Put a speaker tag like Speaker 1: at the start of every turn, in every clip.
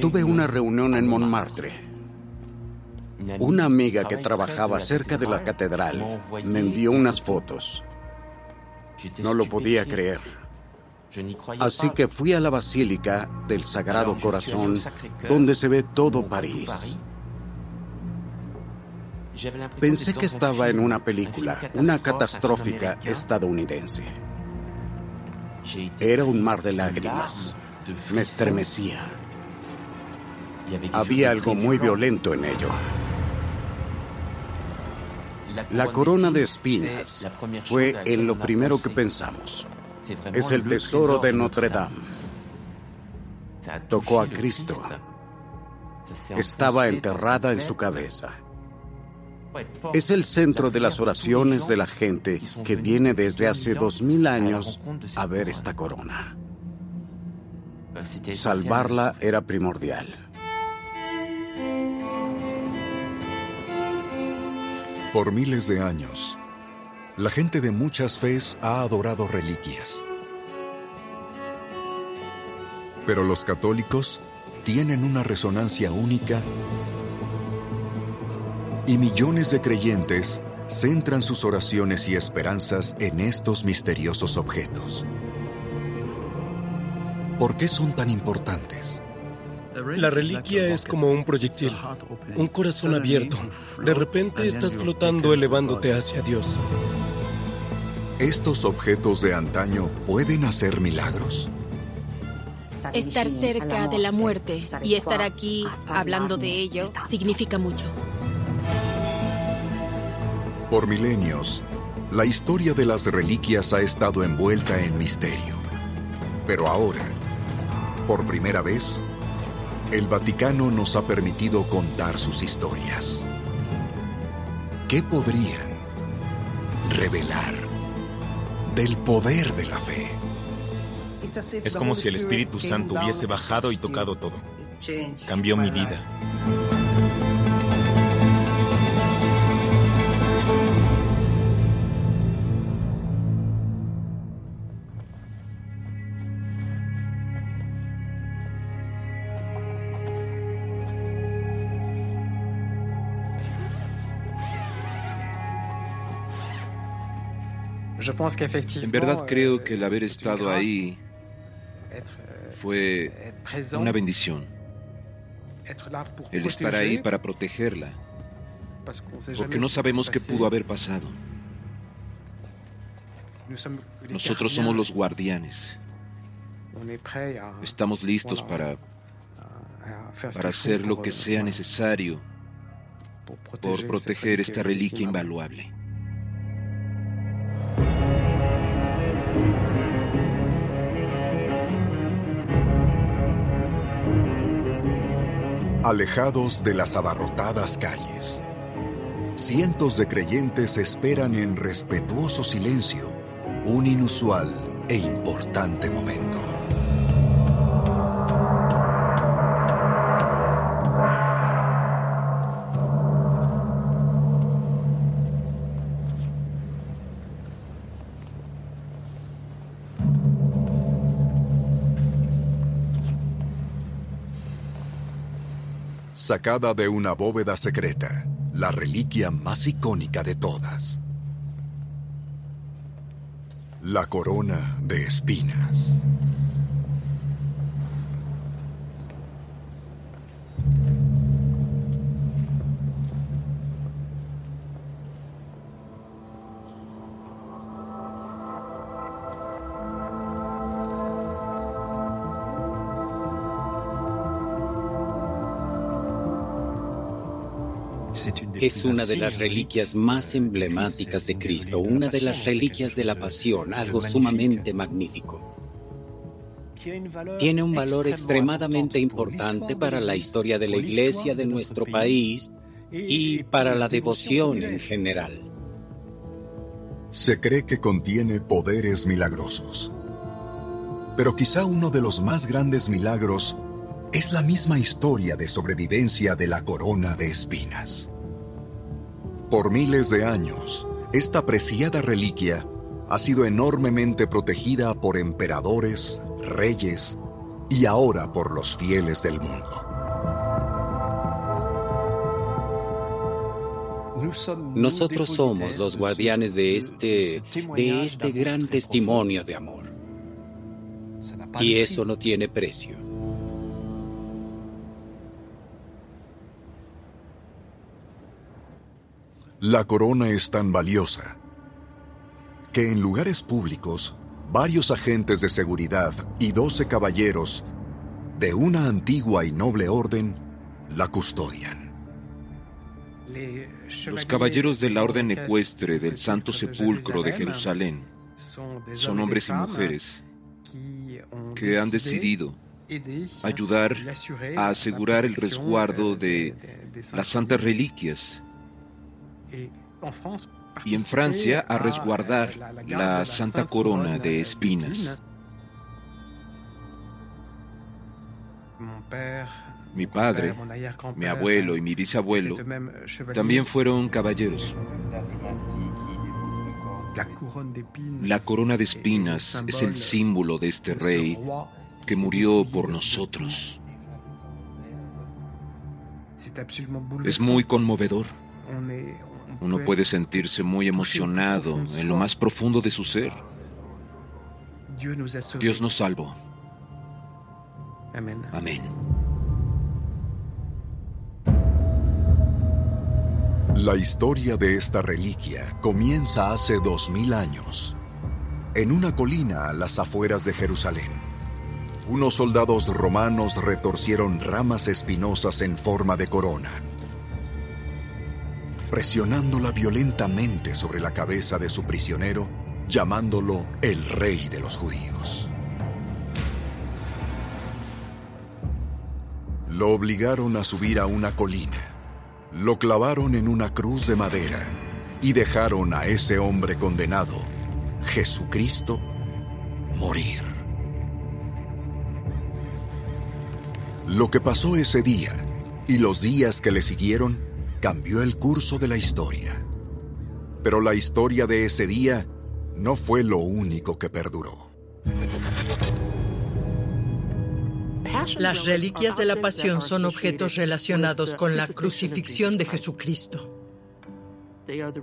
Speaker 1: Tuve una reunión en Montmartre. Una amiga que trabajaba cerca de la catedral me envió unas fotos. No lo podía creer. Así que fui a la Basílica del Sagrado Corazón, donde se ve todo París. Pensé que estaba en una película, una catastrófica estadounidense. Era un mar de lágrimas. Me estremecía. Había algo muy violento en ello. La corona de espinas fue en lo primero que pensamos. Es el tesoro de Notre Dame. Tocó a Cristo. Estaba enterrada en su cabeza. Es el centro de las oraciones de la gente que viene desde hace dos mil años a ver esta corona. Salvarla era primordial.
Speaker 2: Por miles de años, la gente de muchas fes ha adorado reliquias. Pero los católicos tienen una resonancia única y millones de creyentes centran sus oraciones y esperanzas en estos misteriosos objetos. ¿Por qué son tan importantes?
Speaker 3: La reliquia es como un proyectil, un corazón abierto. De repente estás flotando elevándote hacia Dios.
Speaker 2: ¿Estos objetos de antaño pueden hacer milagros?
Speaker 4: Estar cerca de la muerte y estar aquí hablando de ello significa mucho.
Speaker 2: Por milenios, la historia de las reliquias ha estado envuelta en misterio. Pero ahora, por primera vez, el Vaticano nos ha permitido contar sus historias. ¿Qué podrían revelar del poder de la fe?
Speaker 5: Es como si el Espíritu Santo hubiese bajado y tocado todo. Cambió mi vida.
Speaker 6: En verdad creo que el haber estado ahí fue una bendición. El estar ahí para protegerla. Porque no sabemos qué pudo haber pasado. Nosotros somos los guardianes. Estamos listos para, para hacer lo que sea necesario por proteger esta reliquia invaluable.
Speaker 2: Alejados de las abarrotadas calles, cientos de creyentes esperan en respetuoso silencio un inusual e importante momento. Sacada de una bóveda secreta, la reliquia más icónica de todas. La corona de espinas.
Speaker 7: Es una de las reliquias más emblemáticas de Cristo, una de las reliquias de la pasión, algo sumamente magnífico. Tiene un valor extremadamente importante para la historia de la Iglesia de nuestro país y para la devoción en general.
Speaker 2: Se cree que contiene poderes milagrosos. Pero quizá uno de los más grandes milagros es la misma historia de sobrevivencia de la corona de espinas. Por miles de años, esta preciada reliquia ha sido enormemente protegida por emperadores, reyes y ahora por los fieles del mundo.
Speaker 8: Nosotros somos los guardianes de este, de este gran testimonio de amor. Y eso no tiene precio.
Speaker 2: La corona es tan valiosa que en lugares públicos varios agentes de seguridad y doce caballeros de una antigua y noble orden la custodian.
Speaker 6: Los caballeros de la orden ecuestre del Santo Sepulcro de Jerusalén son hombres y mujeres que han decidido ayudar a asegurar el resguardo de las santas reliquias y en Francia a resguardar la Santa Corona de Espinas. Mi padre, mi abuelo y mi bisabuelo también fueron caballeros. La corona de espinas es el símbolo de este rey que murió por nosotros. Es muy conmovedor. Uno puede sentirse muy emocionado en lo más profundo de su ser. Dios nos salvó. Amén.
Speaker 2: La historia de esta reliquia comienza hace dos mil años, en una colina a las afueras de Jerusalén. Unos soldados romanos retorcieron ramas espinosas en forma de corona, presionándola violentamente sobre la cabeza de su prisionero, llamándolo el rey de los judíos. Lo obligaron a subir a una colina lo clavaron en una cruz de madera y dejaron a ese hombre condenado, Jesucristo, morir. Lo que pasó ese día y los días que le siguieron cambió el curso de la historia. Pero la historia de ese día no fue lo único que perduró.
Speaker 9: Las reliquias de la pasión son objetos relacionados con la crucifixión de Jesucristo.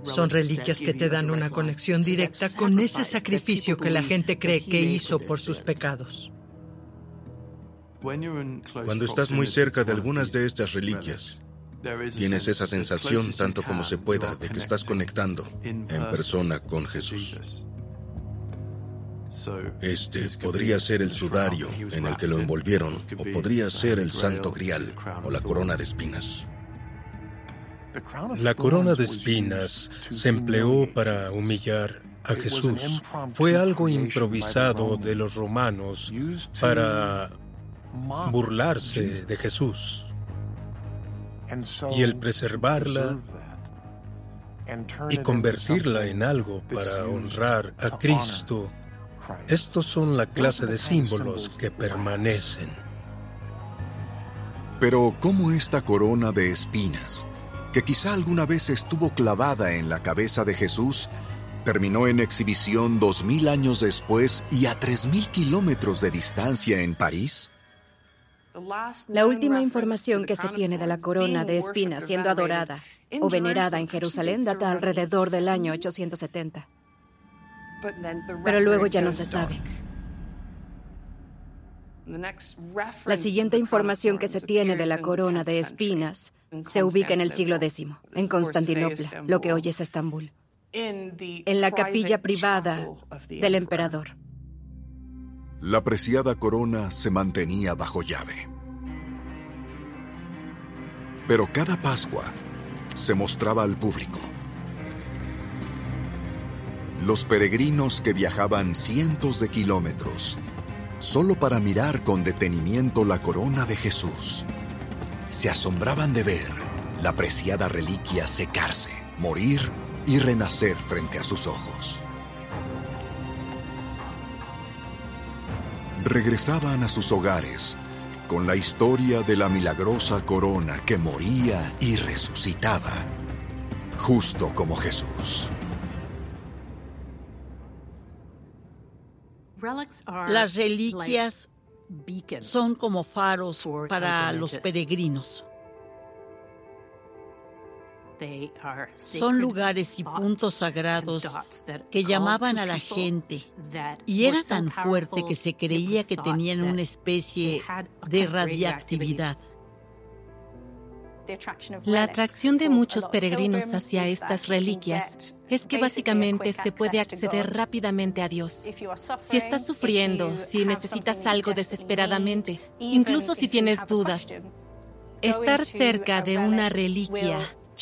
Speaker 9: Son reliquias que te dan una conexión directa con ese sacrificio que la gente cree que hizo por sus pecados.
Speaker 10: Cuando estás muy cerca de algunas de estas reliquias, tienes esa sensación tanto como se pueda de que estás conectando en persona con Jesús. Este podría ser el sudario en el que lo envolvieron, o podría ser el santo grial o la corona de espinas.
Speaker 11: La corona de espinas se empleó para humillar a Jesús. Fue algo improvisado de los romanos para burlarse de Jesús. Y el preservarla y convertirla en algo para honrar a Cristo estos son la clase de símbolos que permanecen.
Speaker 2: Pero ¿cómo esta corona de espinas, que quizá alguna vez estuvo clavada en la cabeza de Jesús, terminó en exhibición dos mil años después y a tres mil kilómetros de distancia en París?
Speaker 12: La última información que se tiene de la corona de espinas siendo adorada o venerada en Jerusalén data alrededor del año 870 pero luego ya no se sabe. La siguiente información que se tiene de la corona de espinas se ubica en el siglo X, en Constantinopla, lo que hoy es Estambul, en la capilla privada del emperador.
Speaker 2: La preciada corona se mantenía bajo llave. Pero cada Pascua se mostraba al público los peregrinos que viajaban cientos de kilómetros solo para mirar con detenimiento la corona de Jesús, se asombraban de ver la preciada reliquia secarse, morir y renacer frente a sus ojos. Regresaban a sus hogares con la historia de la milagrosa corona que moría y resucitaba, justo como Jesús.
Speaker 9: Las reliquias
Speaker 13: son como faros para los peregrinos. Son lugares y puntos sagrados que llamaban a la gente y era tan fuerte que se creía que tenían una especie de radiactividad.
Speaker 14: La atracción de muchos peregrinos hacia estas reliquias es que básicamente se puede acceder rápidamente a Dios. Si estás sufriendo, si necesitas algo desesperadamente, incluso si tienes dudas, estar cerca de una reliquia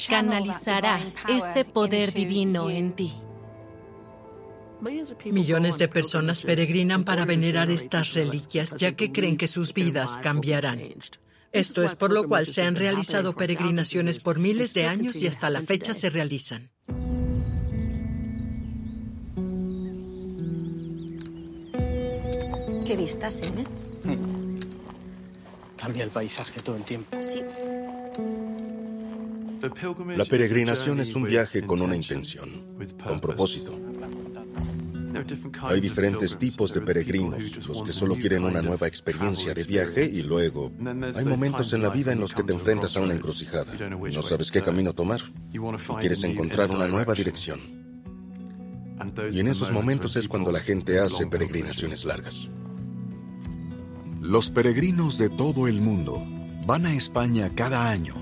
Speaker 14: canalizará ese poder divino en ti.
Speaker 9: Millones de personas peregrinan para venerar estas reliquias ya que creen que sus vidas cambiarán. Esto es por lo cual se han realizado peregrinaciones por miles de años y hasta la fecha se realizan.
Speaker 14: ¿Qué vistas, eh?
Speaker 15: Cambia el paisaje todo el tiempo.
Speaker 14: Sí.
Speaker 16: La peregrinación es un viaje con una intención, con propósito. Hay diferentes tipos de peregrinos, los que solo quieren una nueva experiencia de viaje y luego hay momentos en la vida en los que te enfrentas a una encrucijada. No sabes qué camino tomar y quieres encontrar una nueva dirección. Y en esos momentos es cuando la gente hace peregrinaciones largas.
Speaker 2: Los peregrinos de todo el mundo van a España cada año,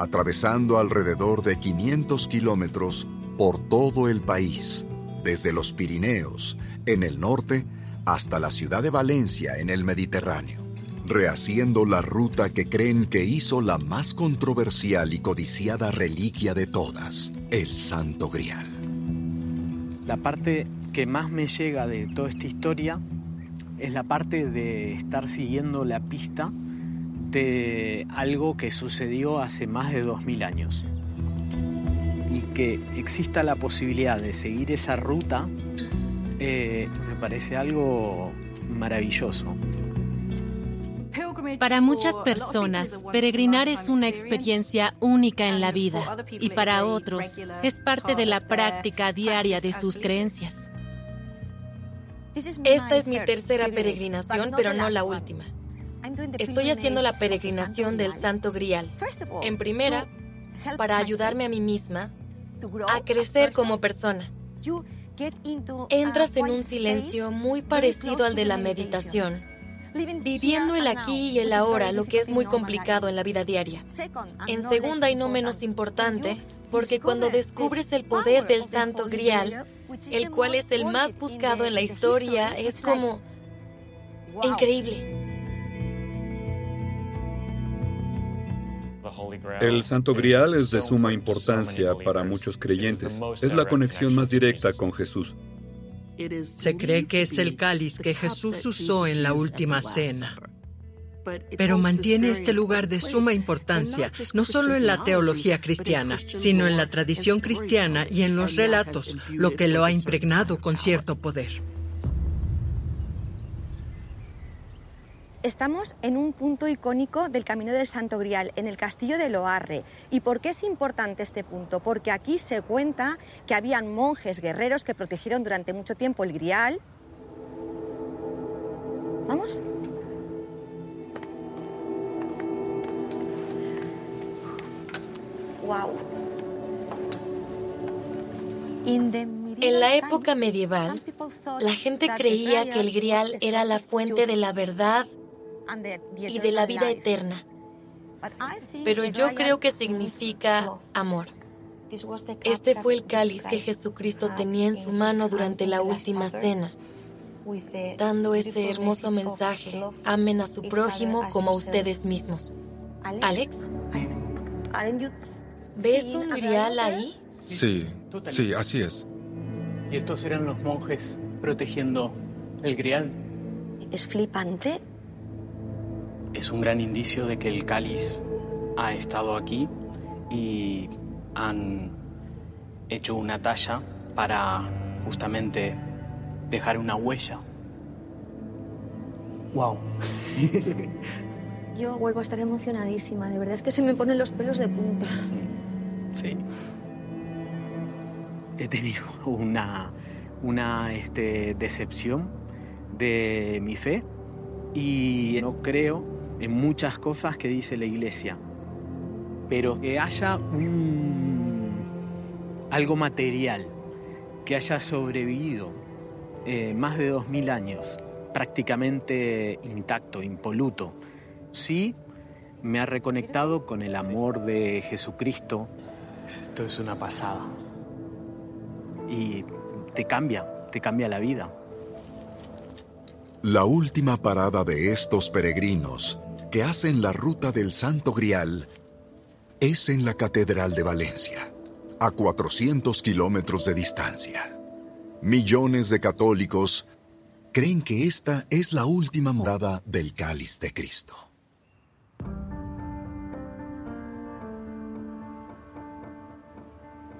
Speaker 2: atravesando alrededor de 500 kilómetros por todo el país desde los Pirineos, en el norte, hasta la ciudad de Valencia, en el Mediterráneo, rehaciendo la ruta que creen que hizo la más controversial y codiciada reliquia de todas, el Santo Grial.
Speaker 15: La parte que más me llega de toda esta historia es la parte de estar siguiendo la pista de algo que sucedió hace más de 2000 años y que exista la posibilidad de seguir esa ruta eh, me parece algo maravilloso.
Speaker 14: Para muchas personas, peregrinar es una experiencia única en la vida y para otros es parte de la práctica diaria de sus creencias.
Speaker 17: Esta es mi tercera peregrinación, pero no la última. Estoy haciendo la peregrinación del Santo Grial. En primera, para ayudarme a mí misma a crecer como persona. Entras en un silencio muy parecido al de la meditación, viviendo el aquí y el ahora, lo que es muy complicado en la vida diaria. En segunda y no menos importante, porque cuando descubres el poder del Santo Grial, el cual es el más buscado en la historia, es como increíble.
Speaker 5: El Santo Grial es de suma importancia para muchos creyentes. Es la conexión más directa con Jesús.
Speaker 9: Se cree que es el cáliz que Jesús usó en la última cena. Pero mantiene este lugar de suma importancia, no solo en la teología cristiana, sino en la tradición cristiana y en los relatos, lo que lo ha impregnado con cierto poder.
Speaker 18: Estamos en un punto icónico del Camino del Santo Grial, en el castillo de Loarre. ¿Y por qué es importante este punto? Porque aquí se cuenta que habían monjes guerreros que protegieron durante mucho tiempo el Grial. ¿Vamos? Wow.
Speaker 17: En la época medieval, la gente creía que el grial era la fuente de la verdad y de la vida eterna. Pero yo creo que significa amor. Este fue el cáliz que Jesucristo tenía en su mano durante la última cena, dando ese hermoso mensaje, amen a su prójimo como a ustedes mismos. Alex, ¿ves un grial ahí?
Speaker 5: Sí, sí, así es.
Speaker 15: Y estos eran los monjes protegiendo el grial.
Speaker 18: Es flipante
Speaker 15: es un gran indicio de que el cáliz ha estado aquí y han hecho una talla para justamente dejar una huella. Wow.
Speaker 18: Yo vuelvo a estar emocionadísima, de verdad es que se me ponen los pelos de punta.
Speaker 15: Sí. He tenido una, una este, decepción de mi fe y no creo en muchas cosas que dice la iglesia, pero que haya un, algo material que haya sobrevivido eh, más de dos mil años, prácticamente intacto, impoluto, sí me ha reconectado con el amor de Jesucristo. Esto es una pasada. Y te cambia, te cambia la vida.
Speaker 2: La última parada de estos peregrinos que hacen la ruta del Santo Grial es en la Catedral de Valencia, a 400 kilómetros de distancia. Millones de católicos creen que esta es la última morada del cáliz de Cristo.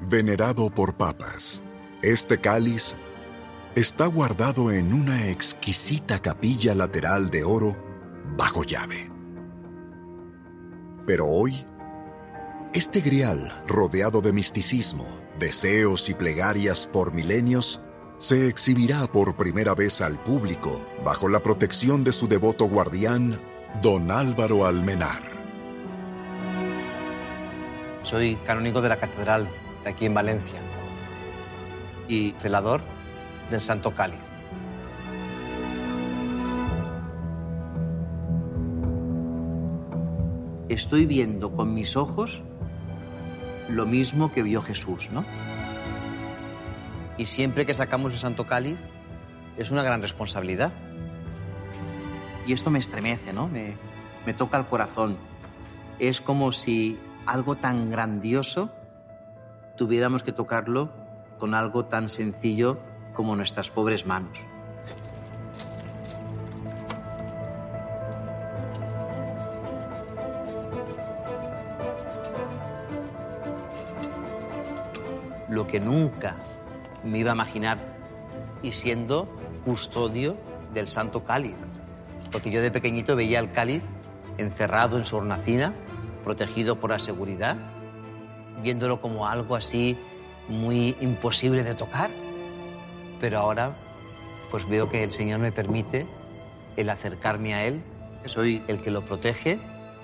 Speaker 2: Venerado por papas, este cáliz está guardado en una exquisita capilla lateral de oro bajo llave. Pero hoy, este grial, rodeado de misticismo, deseos y plegarias por milenios, se exhibirá por primera vez al público bajo la protección de su devoto guardián, don Álvaro Almenar.
Speaker 19: Soy canónigo de la catedral de aquí en Valencia y celador del Santo Cáliz. Estoy viendo con mis ojos lo mismo que vio Jesús, ¿no? Y siempre que sacamos el Santo Cáliz es una gran responsabilidad. Y esto me estremece, ¿no? Me, me toca el corazón. Es como si algo tan grandioso tuviéramos que tocarlo con algo tan sencillo como nuestras pobres manos. Lo que nunca me iba a imaginar y siendo custodio del Santo Cáliz. Porque yo de pequeñito veía el cáliz encerrado en su hornacina, protegido por la seguridad, viéndolo como algo así muy imposible de tocar pero ahora pues veo que el Señor me permite el acercarme a Él. Soy el que lo protege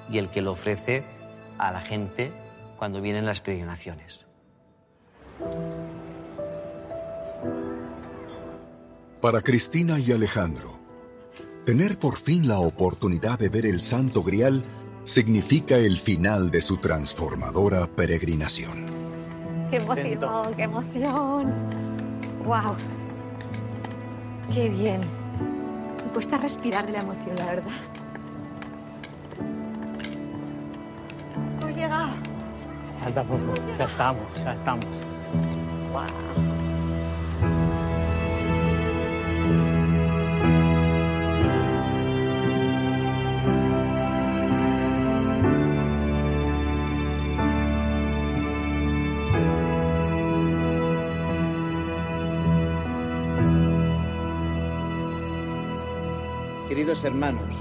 Speaker 19: y el que lo ofrece a la gente cuando vienen las peregrinaciones.
Speaker 2: Para Cristina y Alejandro, tener por fin la oportunidad de ver el Santo Grial significa el final de su transformadora peregrinación.
Speaker 18: ¡Qué emoción, qué emoción! ¡Wow! Qué bien. Me cuesta respirar de la emoción, la verdad. Hemos llegado.
Speaker 15: Falta poco. Ya estamos, ya estamos.
Speaker 19: Queridos hermanos,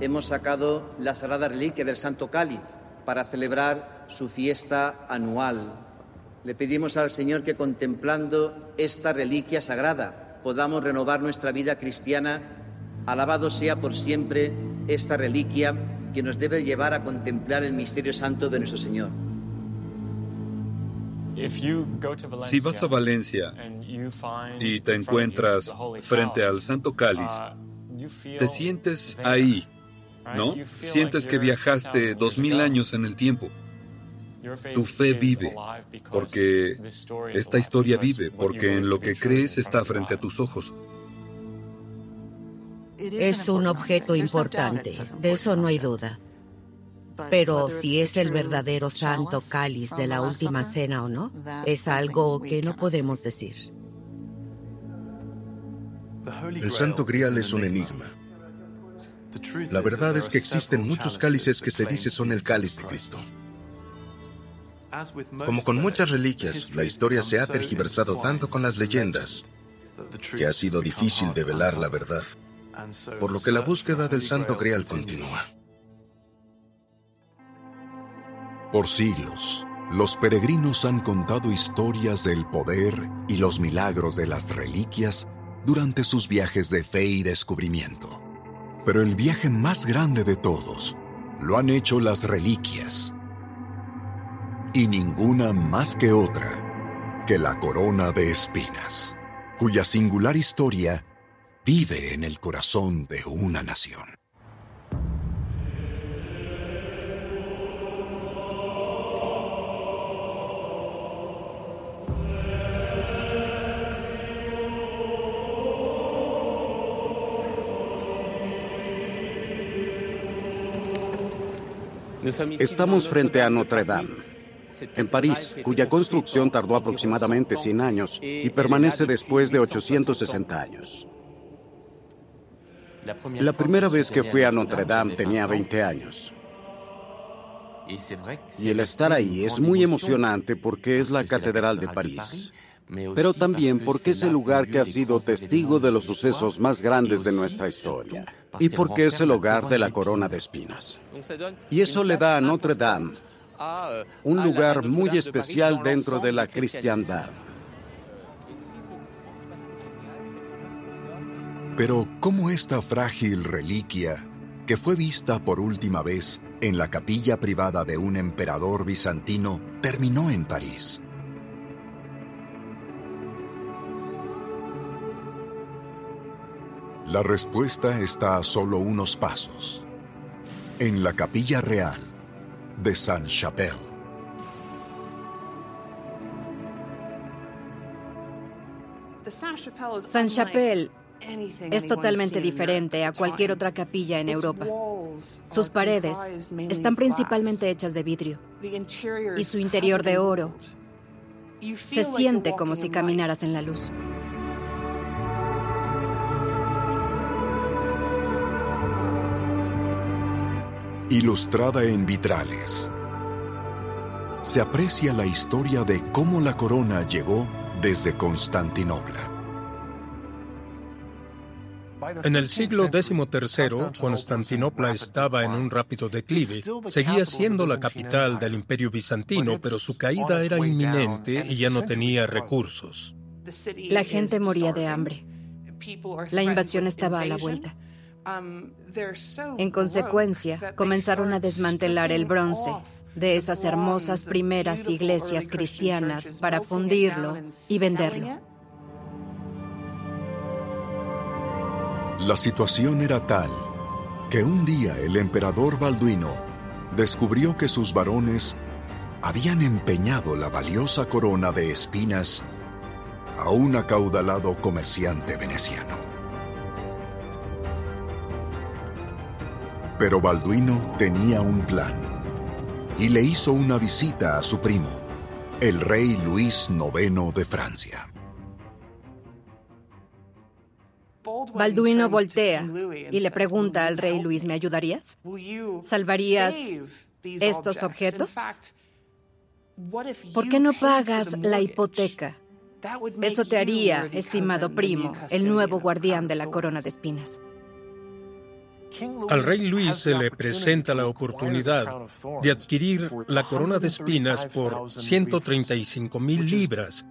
Speaker 19: hemos sacado la sagrada reliquia del Santo Cáliz para celebrar su fiesta anual. Le pedimos al Señor que contemplando esta reliquia sagrada podamos renovar nuestra vida cristiana. Alabado sea por siempre esta reliquia que nos debe llevar a contemplar el misterio santo de nuestro Señor.
Speaker 14: Si vas a Valencia y te encuentras frente al Santo Cáliz, te sientes ahí, ¿no? Sientes que viajaste dos mil años en el tiempo. Tu fe vive, porque esta historia vive, porque en lo que crees está frente a tus ojos.
Speaker 13: Es un objeto importante, de eso no hay duda. Pero si es el verdadero santo cáliz de la última cena o no, es algo que no podemos decir.
Speaker 10: El Santo Grial es un enigma. La verdad es que existen muchos cálices que se dice son el cáliz de Cristo. Como con muchas reliquias, la historia se ha tergiversado tanto con las leyendas que ha sido difícil develar la verdad, por lo que la búsqueda del Santo Grial continúa.
Speaker 2: Por siglos, los peregrinos han contado historias del poder y los milagros de las reliquias durante sus viajes de fe y descubrimiento. Pero el viaje más grande de todos lo han hecho las reliquias. Y ninguna más que otra que la corona de espinas, cuya singular historia vive en el corazón de una nación.
Speaker 1: Estamos frente a Notre Dame, en París, cuya construcción tardó aproximadamente 100 años y permanece después de 860 años. La primera vez que fui a Notre Dame tenía 20 años. Y el estar ahí es muy emocionante porque es la Catedral de París, pero también porque es el lugar que ha sido testigo de los sucesos más grandes de nuestra historia y porque es el hogar de la corona de espinas. Y eso le da a Notre Dame un lugar muy especial dentro de la cristiandad.
Speaker 2: Pero ¿cómo esta frágil reliquia, que fue vista por última vez en la capilla privada de un emperador bizantino, terminó en París? La respuesta está a solo unos pasos, en la capilla real de Saint-Chapelle.
Speaker 12: Saint-Chapelle es totalmente diferente a cualquier otra capilla en Europa. Sus paredes están principalmente hechas de vidrio y su interior de oro. Se siente como si caminaras en la luz.
Speaker 2: Ilustrada en vitrales, se aprecia la historia de cómo la corona llegó desde Constantinopla.
Speaker 11: En el siglo XIII, Constantinopla estaba en un rápido declive. Seguía siendo la capital del imperio bizantino, pero su caída era inminente y ya no tenía recursos.
Speaker 12: La gente moría de hambre. La invasión estaba a la vuelta. En consecuencia, comenzaron a desmantelar el bronce de esas hermosas primeras iglesias cristianas para fundirlo y venderlo.
Speaker 2: La situación era tal que un día el emperador Balduino descubrió que sus varones habían empeñado la valiosa corona de espinas a un acaudalado comerciante veneciano. Pero Balduino tenía un plan y le hizo una visita a su primo, el rey Luis IX de Francia.
Speaker 12: Balduino voltea y le pregunta al rey Luis, ¿me ayudarías? ¿Salvarías estos objetos? ¿Por qué no pagas la hipoteca? Eso te haría, estimado primo, el nuevo guardián de la corona de espinas.
Speaker 11: Al rey Luis se le presenta la oportunidad de adquirir la corona de espinas por 135 mil libras,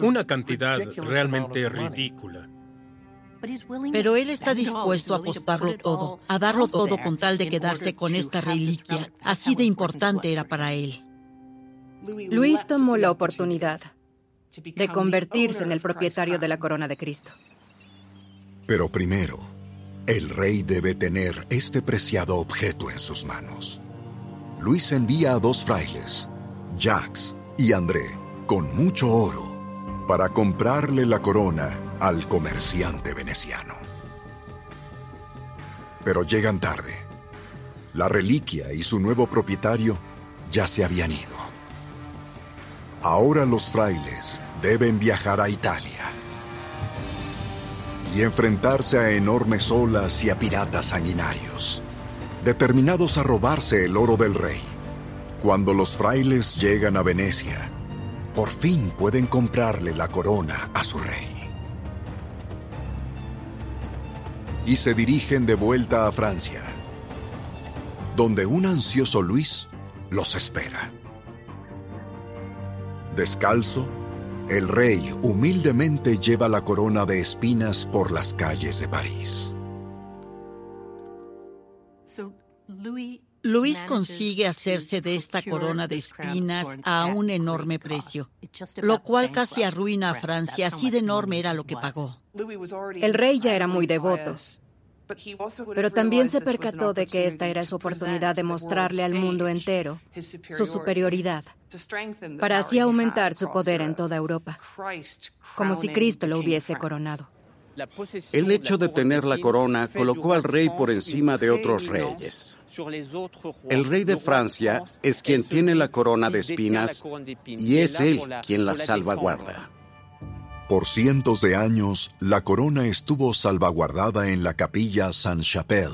Speaker 11: una cantidad realmente ridícula.
Speaker 13: Pero él está dispuesto a apostarlo todo, a darlo todo con tal de quedarse con esta reliquia. Así de importante era para él.
Speaker 12: Luis tomó la oportunidad de convertirse en el propietario de la corona de Cristo.
Speaker 2: Pero primero, el rey debe tener este preciado objeto en sus manos. Luis envía a dos frailes, Jacques y André, con mucho oro, para comprarle la corona al comerciante veneciano. Pero llegan tarde. La reliquia y su nuevo propietario ya se habían ido. Ahora los frailes deben viajar a Italia y enfrentarse a enormes olas y a piratas sanguinarios, determinados a robarse el oro del rey. Cuando los frailes llegan a Venecia, por fin pueden comprarle la corona a su rey. y se dirigen de vuelta a Francia, donde un ansioso Luis los espera. Descalzo, el rey humildemente lleva la corona de espinas por las calles de París.
Speaker 13: Luis consigue hacerse de esta corona de espinas a un enorme precio, lo cual casi arruina a Francia, así de enorme era lo que pagó.
Speaker 12: El rey ya era muy devoto, pero también se percató de que esta era su oportunidad de mostrarle al mundo entero su superioridad, para así aumentar su poder en toda Europa, como si Cristo lo hubiese coronado.
Speaker 1: El hecho de tener la corona colocó al rey por encima de otros reyes. El rey de Francia es quien tiene la corona de espinas y es él quien la salvaguarda.
Speaker 2: Por cientos de años, la corona estuvo salvaguardada en la capilla Saint-Chapelle,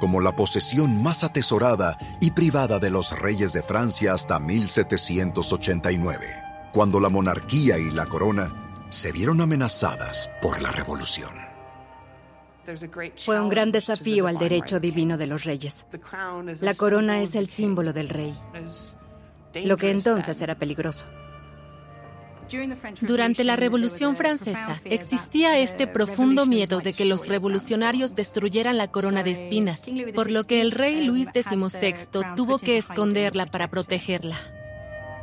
Speaker 2: como la posesión más atesorada y privada de los reyes de Francia hasta 1789, cuando la monarquía y la corona se vieron amenazadas por la revolución.
Speaker 12: Fue un gran desafío al derecho divino de los reyes. La corona es el símbolo del rey, lo que entonces era peligroso.
Speaker 17: Durante la Revolución Francesa existía este profundo miedo de que los revolucionarios destruyeran la corona de espinas, por lo que el rey Luis XVI tuvo que esconderla para protegerla.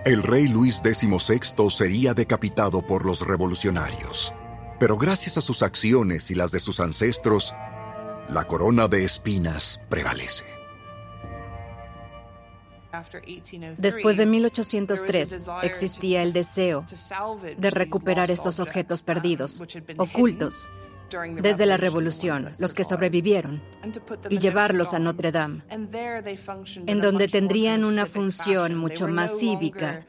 Speaker 2: El rey Luis XVI sería decapitado por los revolucionarios, pero gracias a sus acciones y las de sus ancestros, la corona de espinas prevalece.
Speaker 12: Después de 1803 existía el deseo de recuperar estos objetos perdidos, ocultos, desde la Revolución, los que sobrevivieron, y llevarlos a Notre Dame, en donde tendrían una función mucho más cívica,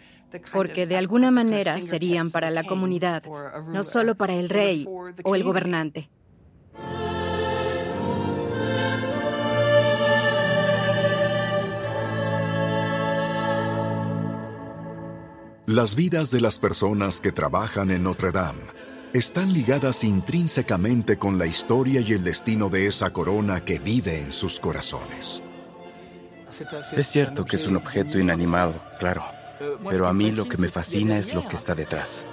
Speaker 12: porque de alguna manera serían para la comunidad, no solo para el rey o el gobernante.
Speaker 2: Las vidas de las personas que trabajan en Notre Dame están ligadas intrínsecamente con la historia y el destino de esa corona que vive en sus corazones.
Speaker 20: Es cierto que es un objeto inanimado, claro, pero a mí lo que me fascina es lo que está detrás.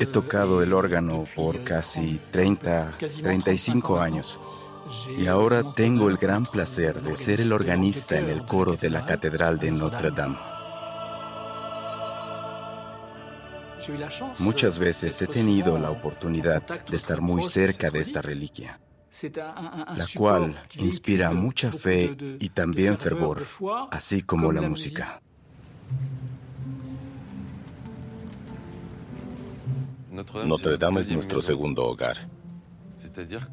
Speaker 20: He tocado el órgano por casi 30, 35 años y ahora tengo el gran placer de ser el organista en el coro de la Catedral de Notre Dame. Muchas veces he tenido la oportunidad de estar muy cerca de esta reliquia, la cual inspira mucha fe y también fervor, así como la música.
Speaker 10: Notre Dame es nuestro segundo hogar.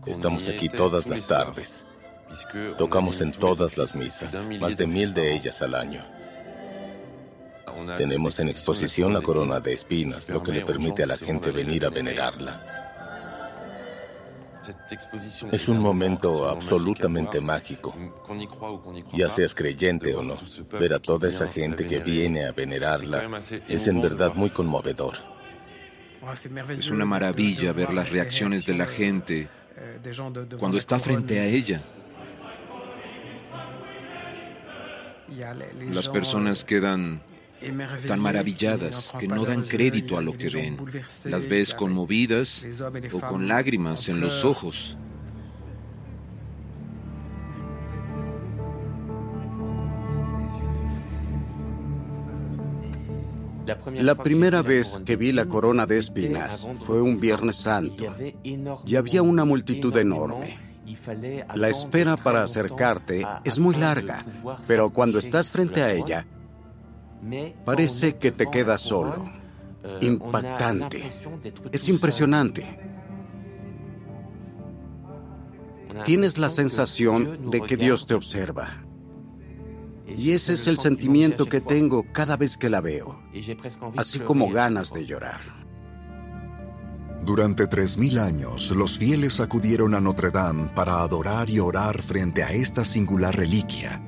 Speaker 10: Estamos aquí todas las tardes. Tocamos en todas las misas, más de mil de ellas al año. Tenemos en exposición la corona de espinas, lo que le permite a la gente venir a venerarla. Es un momento absolutamente mágico. Ya seas creyente o no, ver a toda esa gente que viene a venerarla es en verdad muy conmovedor.
Speaker 6: Es una maravilla ver las reacciones de la gente cuando está frente a ella. Las personas quedan tan maravilladas que no dan crédito a lo que ven. Las ves conmovidas o con lágrimas en los ojos.
Speaker 1: La primera vez que vi la corona de espinas fue un Viernes Santo y había una multitud enorme. La espera para acercarte es muy larga, pero cuando estás frente a ella, parece que te quedas solo. Impactante. Es impresionante. Tienes la sensación de que Dios te observa. Y ese es el sentimiento que tengo cada vez que la veo, así como ganas de llorar.
Speaker 2: Durante tres mil años, los fieles acudieron a Notre Dame para adorar y orar frente a esta singular reliquia.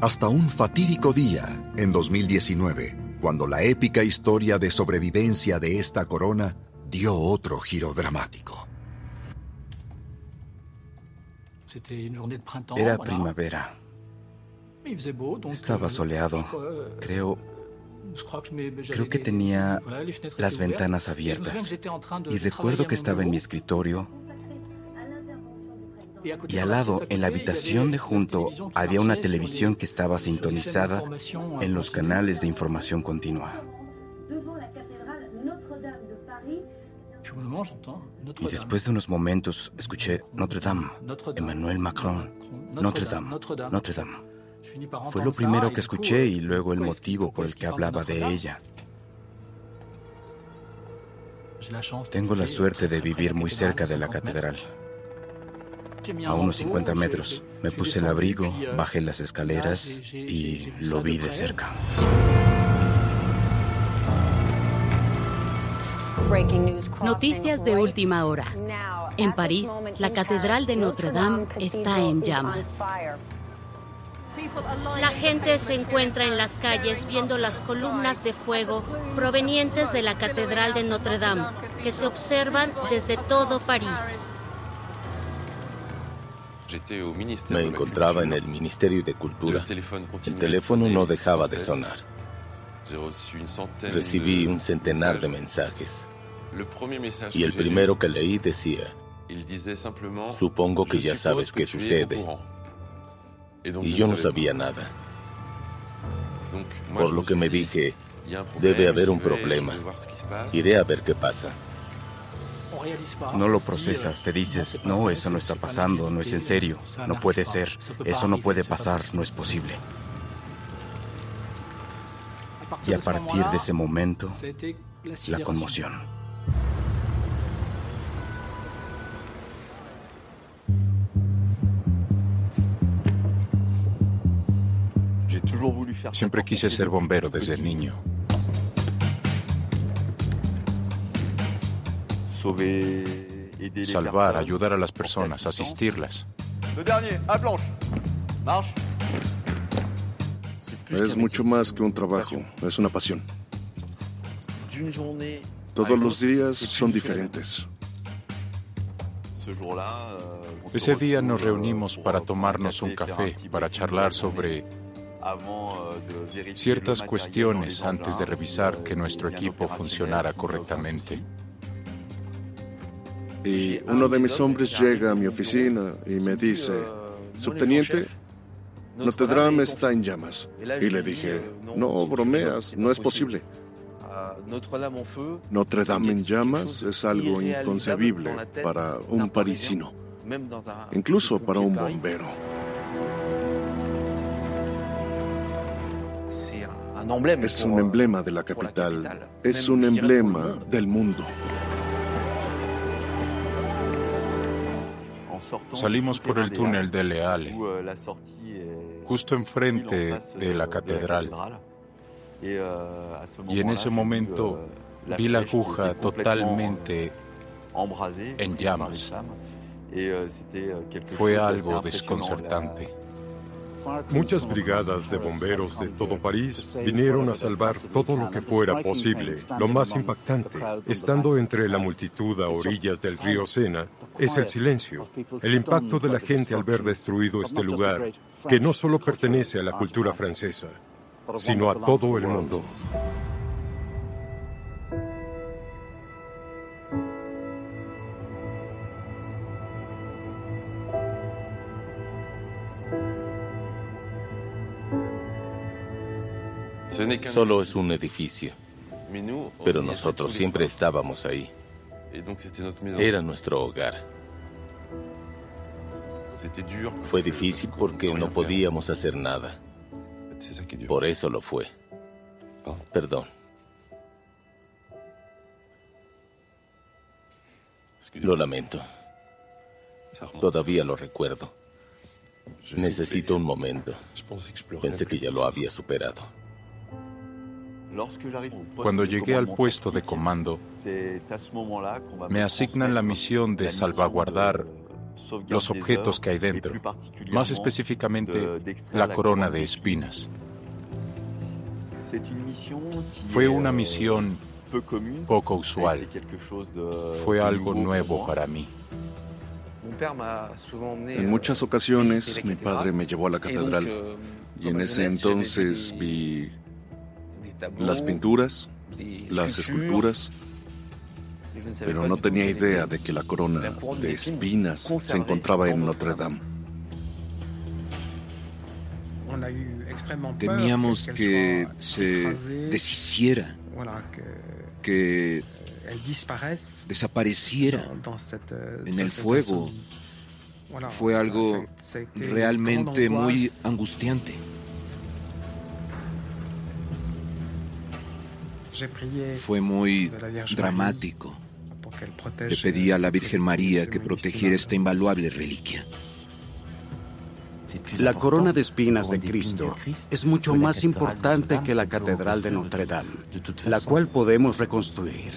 Speaker 2: Hasta un fatídico día, en 2019, cuando la épica historia de sobrevivencia de esta corona dio otro giro dramático.
Speaker 20: Era primavera. Estaba soleado. Creo, creo que tenía las ventanas abiertas. Y recuerdo que estaba en mi escritorio. Y al lado, en la habitación de junto, había una televisión que estaba sintonizada en los canales de información continua. Y después de unos momentos escuché Notre Dame, Emmanuel Macron, Notre Dame, Notre Dame. Fue lo primero que escuché y luego el motivo por el que hablaba de ella. Tengo la suerte de vivir muy cerca de la catedral. A unos 50 metros. Me puse el abrigo, bajé las escaleras y lo vi de cerca.
Speaker 21: Noticias de última hora. En París, la Catedral de Notre Dame está en llamas.
Speaker 22: La gente se encuentra en las calles viendo las columnas de fuego provenientes de la Catedral de Notre Dame, que se observan desde todo París.
Speaker 10: Me encontraba en el Ministerio de Cultura. El teléfono no dejaba de sonar. Recibí un centenar de mensajes. Y el primero que leí decía, supongo que ya sabes qué sucede. Y yo no sabía nada. Por lo que me dije, debe haber un problema. Iré a ver qué pasa.
Speaker 20: No lo procesas, te dices, no, eso no está pasando, no es en serio, no puede ser, eso no puede pasar, no es posible. Y a partir de ese momento, la conmoción.
Speaker 23: Siempre quise ser bombero desde niño. Salvar, ayudar a las personas, asistirlas.
Speaker 24: Es mucho más que un trabajo, es una pasión. Todos los días son diferentes.
Speaker 23: Ese día nos reunimos para tomarnos un café, para charlar sobre ciertas cuestiones antes de revisar que nuestro equipo funcionara correctamente.
Speaker 24: Y uno de mis hombres llega a mi oficina y me dice, subteniente, Notre Dame está en llamas. Y le dije, no bromeas, no es posible. Notre Dame en llamas es algo inconcebible para un parisino, incluso para un bombero. Es un emblema de la capital, es un emblema del mundo.
Speaker 23: Salimos por el túnel de Leale, justo enfrente de la catedral. Y en ese momento vi la aguja totalmente en llamas. Fue algo desconcertante.
Speaker 25: Muchas brigadas de bomberos de todo París vinieron a salvar todo lo que fuera posible. Lo más impactante, estando entre la multitud a orillas del río Sena, es el silencio, el impacto de la gente al ver destruido este lugar, que no solo pertenece a la cultura francesa, sino a todo el mundo.
Speaker 10: Solo es un edificio. Pero nosotros siempre estábamos ahí. Era nuestro hogar. Fue difícil porque no podíamos hacer nada. Por eso lo fue. Perdón. Lo lamento. Todavía lo recuerdo. Necesito un momento. Pensé que ya lo había superado.
Speaker 23: Cuando llegué al puesto de comando, me asignan la misión de salvaguardar los objetos que hay dentro, más específicamente la corona de espinas. Fue una misión poco usual, fue algo nuevo para mí.
Speaker 24: En muchas ocasiones mi padre me llevó a la catedral. y en ese entonces vi las pinturas, las esculturas, pero no tenía idea de que la corona de espinas se encontraba en Notre Dame.
Speaker 6: Temíamos que se deshiciera, que desapareciera en el fuego. Fue algo realmente muy angustiante. Fue muy dramático. Le pedí a la Virgen María que protegiera esta invaluable reliquia.
Speaker 1: La corona de espinas de Cristo es mucho más importante que la Catedral de Notre Dame, la cual podemos reconstruir.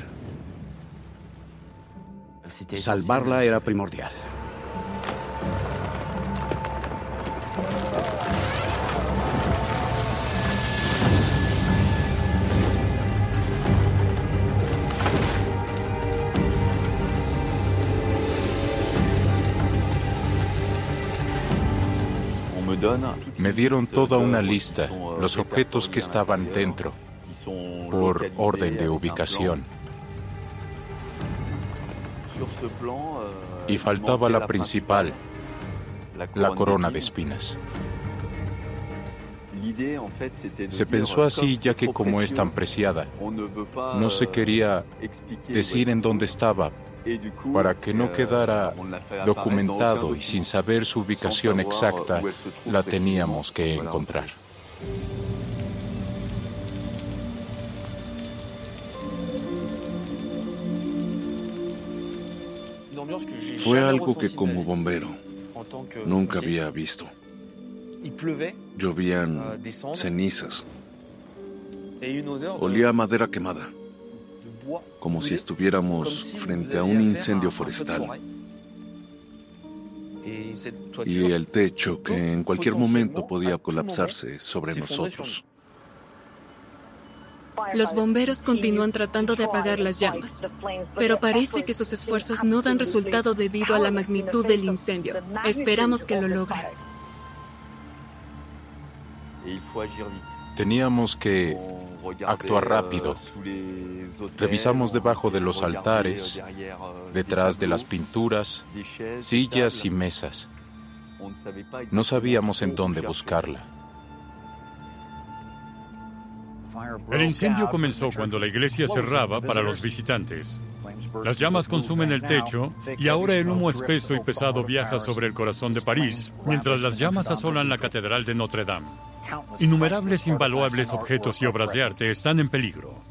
Speaker 1: Salvarla era primordial.
Speaker 23: Me dieron toda una lista, los objetos que estaban dentro, por orden de ubicación. Y faltaba la principal, la corona de espinas. Se pensó así ya que como es tan preciada, no se quería decir en dónde estaba para que no quedara documentado y sin saber su ubicación exacta, la teníamos que encontrar.
Speaker 24: Fue algo que como bombero nunca había visto. Llovían cenizas. Olía a madera quemada como si estuviéramos frente a un incendio forestal. Y el techo que en cualquier momento podía colapsarse sobre nosotros.
Speaker 12: Los bomberos continúan tratando de apagar las llamas, pero parece que sus esfuerzos no dan resultado debido a la magnitud del incendio. Esperamos que lo logren.
Speaker 23: Teníamos que actuar rápido. Revisamos debajo de los altares, detrás de las pinturas, sillas y mesas. No sabíamos en dónde buscarla.
Speaker 26: El incendio comenzó cuando la iglesia cerraba para los visitantes. Las llamas consumen el techo y ahora el humo espeso y pesado viaja sobre el corazón de París, mientras las llamas asolan la catedral de Notre Dame. Innumerables invaluables objetos y obras de arte están en peligro.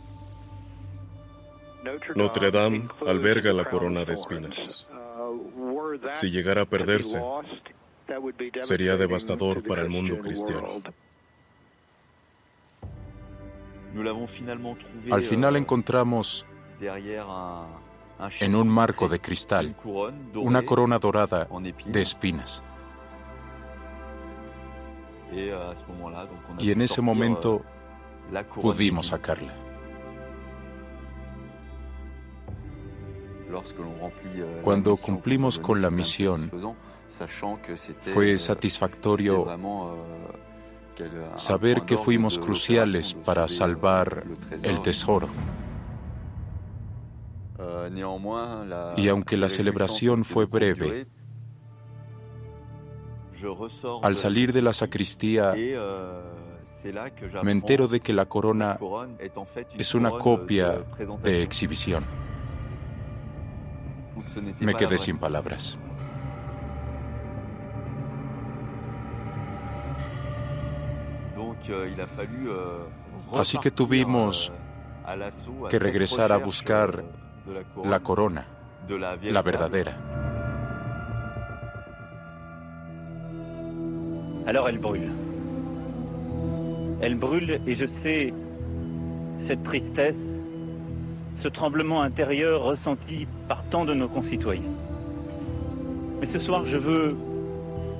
Speaker 24: Notre Dame alberga la corona de espinas. Si llegara a perderse, sería devastador para el mundo cristiano.
Speaker 23: Al final encontramos en un marco de cristal una corona dorada de espinas. Y en ese momento pudimos sacarla. Cuando cumplimos con la misión, fue satisfactorio saber que fuimos cruciales para salvar el tesoro. Y aunque la celebración fue breve, al salir de la sacristía, me entero de que la corona es una copia de exhibición. Me quedé sin palabras. Así que tuvimos que regresar a buscar la corona, la verdadera.
Speaker 27: Alors elle brûle. Elle brûle et je sais cette tristesse, ce tremblement intérieur ressenti par tant de nos concitoyens. Mais ce soir, je veux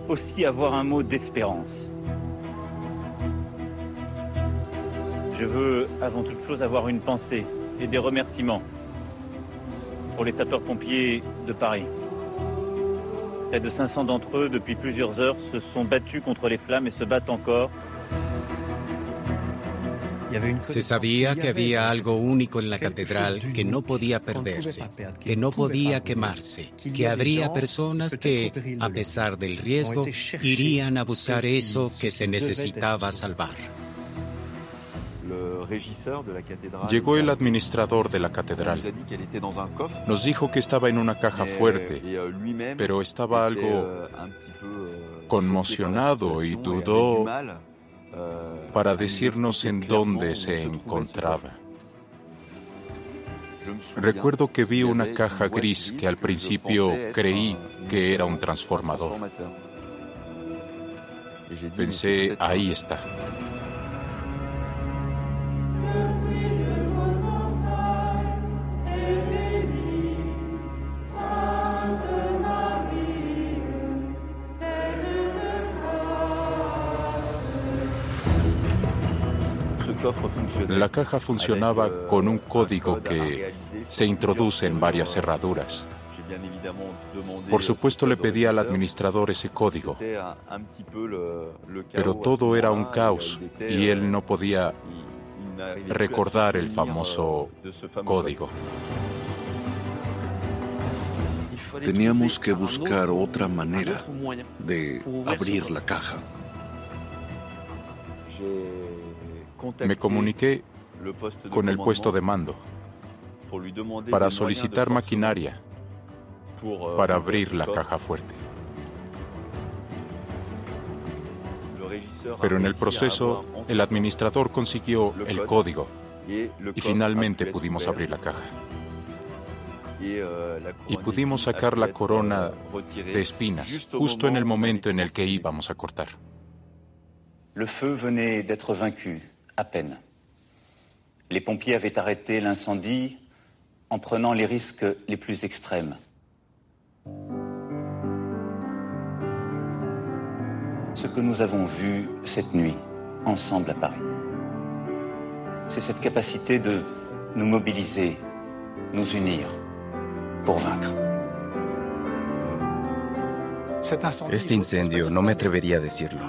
Speaker 27: aussi avoir un mot d'espérance. Je veux avant toute chose avoir une pensée et des remerciements pour les sapeurs-pompiers de Paris. Près de 500 d'entre eux, depuis plusieurs heures, se sont battus contre les flammes et se battent encore.
Speaker 7: Se sabía que había algo único en la catedral que no podía perderse, que no podía quemarse, que habría personas que, a pesar del riesgo, irían a buscar eso que se necesitaba salvar.
Speaker 23: Llegó el administrador de la catedral. Nos dijo que estaba en una caja fuerte, pero estaba algo conmocionado y dudó para decirnos en dónde se encontraba. Recuerdo que vi una caja gris que al principio creí que era un transformador. Pensé, ahí está. La caja funcionaba con un código que se introduce en varias cerraduras. Por supuesto le pedí al administrador ese código, pero todo era un caos y él no podía recordar el famoso código.
Speaker 24: Teníamos que buscar otra manera de abrir la caja.
Speaker 23: Me comuniqué con el puesto de mando para solicitar maquinaria para abrir la caja fuerte. Pero en el proceso, el administrador consiguió el código y finalmente pudimos abrir la caja. Y pudimos sacar la corona de espinas justo en el momento en el que íbamos a cortar.
Speaker 27: Le feu venait d'être vaincu, à peine. Les pompiers avaient arrêté l'incendie en prenant les risques les plus extrêmes. Ce que nous avons vu cette nuit, ensemble à Paris, c'est cette capacité de nous mobiliser, nous unir pour vaincre.
Speaker 20: Este incendio, no me atrevería a decirlo,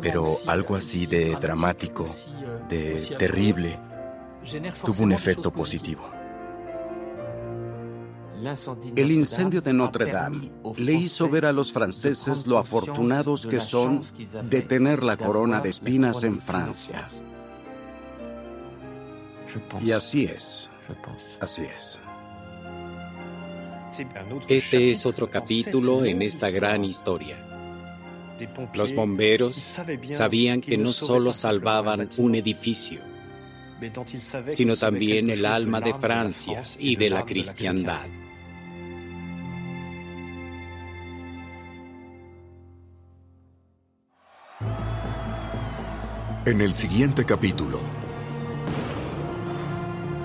Speaker 20: pero algo así de dramático, de terrible, tuvo un efecto positivo.
Speaker 1: El incendio de Notre Dame le hizo ver a los franceses lo afortunados que son de tener la corona de espinas en Francia. Y así es. Así es.
Speaker 7: Este es otro capítulo en esta gran historia. Los bomberos sabían que no solo salvaban un edificio, sino también el alma de Francia y de la cristiandad.
Speaker 2: En el siguiente capítulo,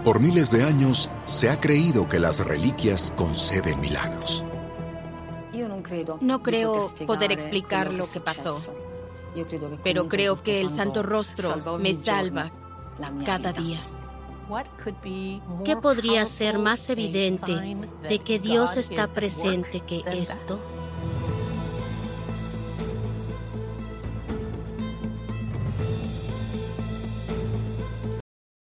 Speaker 2: por miles de años se ha creído que las reliquias conceden milagros.
Speaker 12: No creo poder explicar lo que pasó, pero creo que el Santo Rostro me salva cada día.
Speaker 22: ¿Qué podría ser más evidente de que Dios está presente que esto?